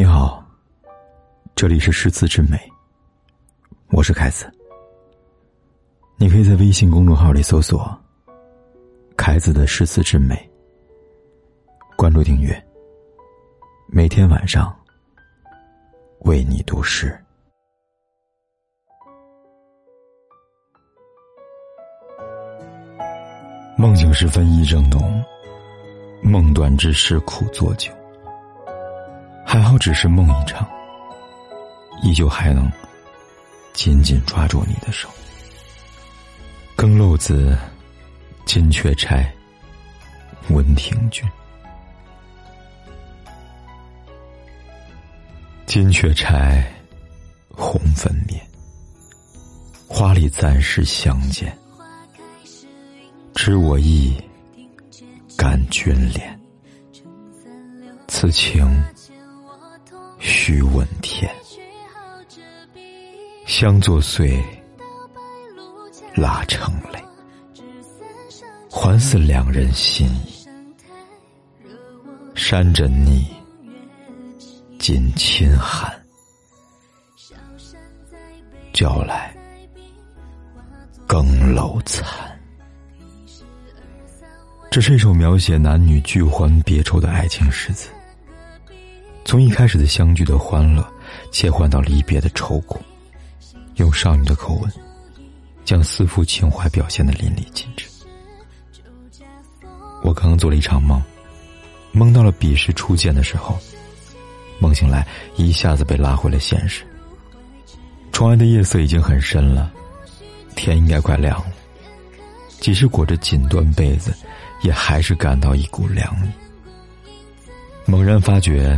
你好，这里是诗词之美，我是凯子。你可以在微信公众号里搜索“凯子的诗词之美”，关注订阅，每天晚上为你读诗。梦醒时分意正浓，梦断之时苦作酒。还好只是梦一场，依旧还能紧紧抓住你的手。更漏子，金雀钗，温庭筠。金雀钗，红粉面，花里暂时相见。知我意，感君怜。此情。须问天，相作碎，蜡成泪，还似两人心意。山枕逆，锦衾寒，叫来更楼残。这是一首描写男女聚欢别愁的爱情诗词。从一开始的相聚的欢乐，切换到离别的愁苦，用少女的口吻，将思妇情怀表现的淋漓尽致。我刚刚做了一场梦，梦到了彼时初见的时候，梦醒来一下子被拉回了现实。窗外的夜色已经很深了，天应该快亮了。即使裹着锦缎被子，也还是感到一股凉意。猛然发觉。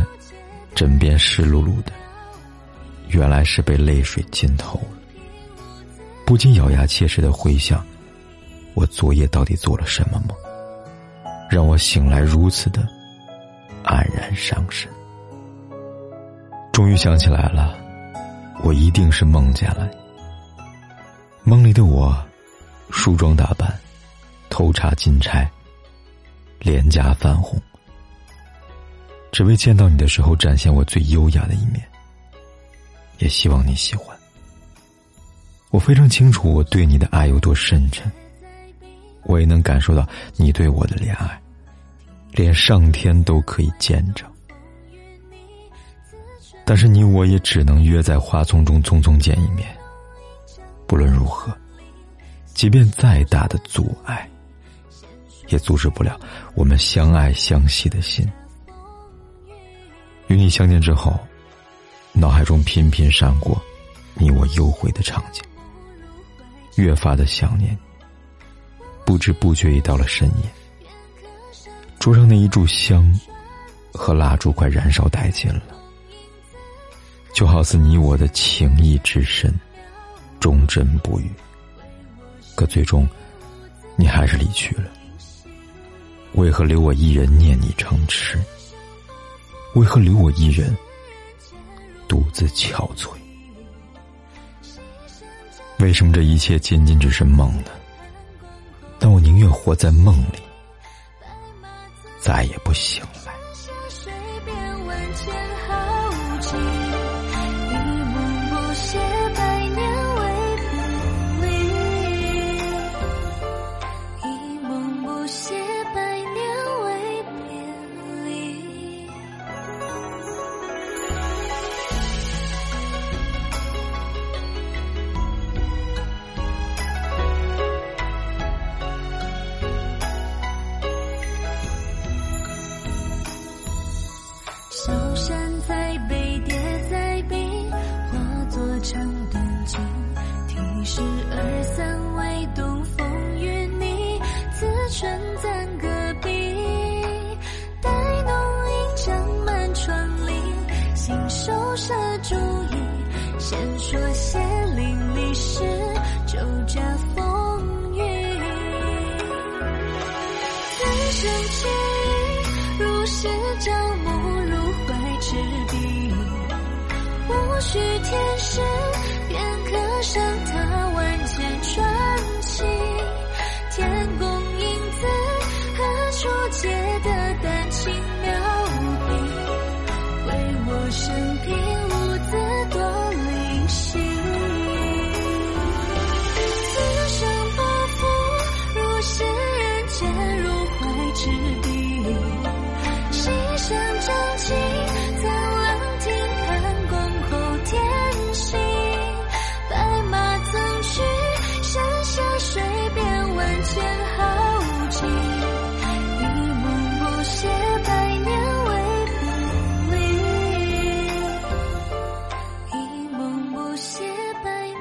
枕边湿漉漉的，原来是被泪水浸透了。不禁咬牙切齿的回想，我昨夜到底做了什么梦，让我醒来如此的黯然伤神。终于想起来了，我一定是梦见了你。梦里的我，梳妆打扮，头插金钗，脸颊泛红。只为见到你的时候展现我最优雅的一面，也希望你喜欢。我非常清楚我对你的爱有多深沉，我也能感受到你对我的怜爱，连上天都可以见证。但是你我也只能约在花丛中匆匆见一面。不论如何，即便再大的阻碍，也阻止不了我们相爱相惜的心。与你相见之后，脑海中频频闪过你我幽会的场景，越发的想念。不知不觉已到了深夜，桌上那一炷香和蜡烛快燃烧殆尽了，就好似你我的情谊之深，忠贞不渝。可最终，你还是离去了。为何留我一人念你成痴？为何留我一人独自憔悴？为什么这一切仅仅只是梦呢？但我宁愿活在梦里，再也不醒来。小山在北，叠在鬓，化作长短句。题诗二三，为东风与你，此春暂隔壁。待浓阴长满窗棂，信手折竹椅，先说。许天使，便刻上他万千传奇。天宫影子，何处借得丹青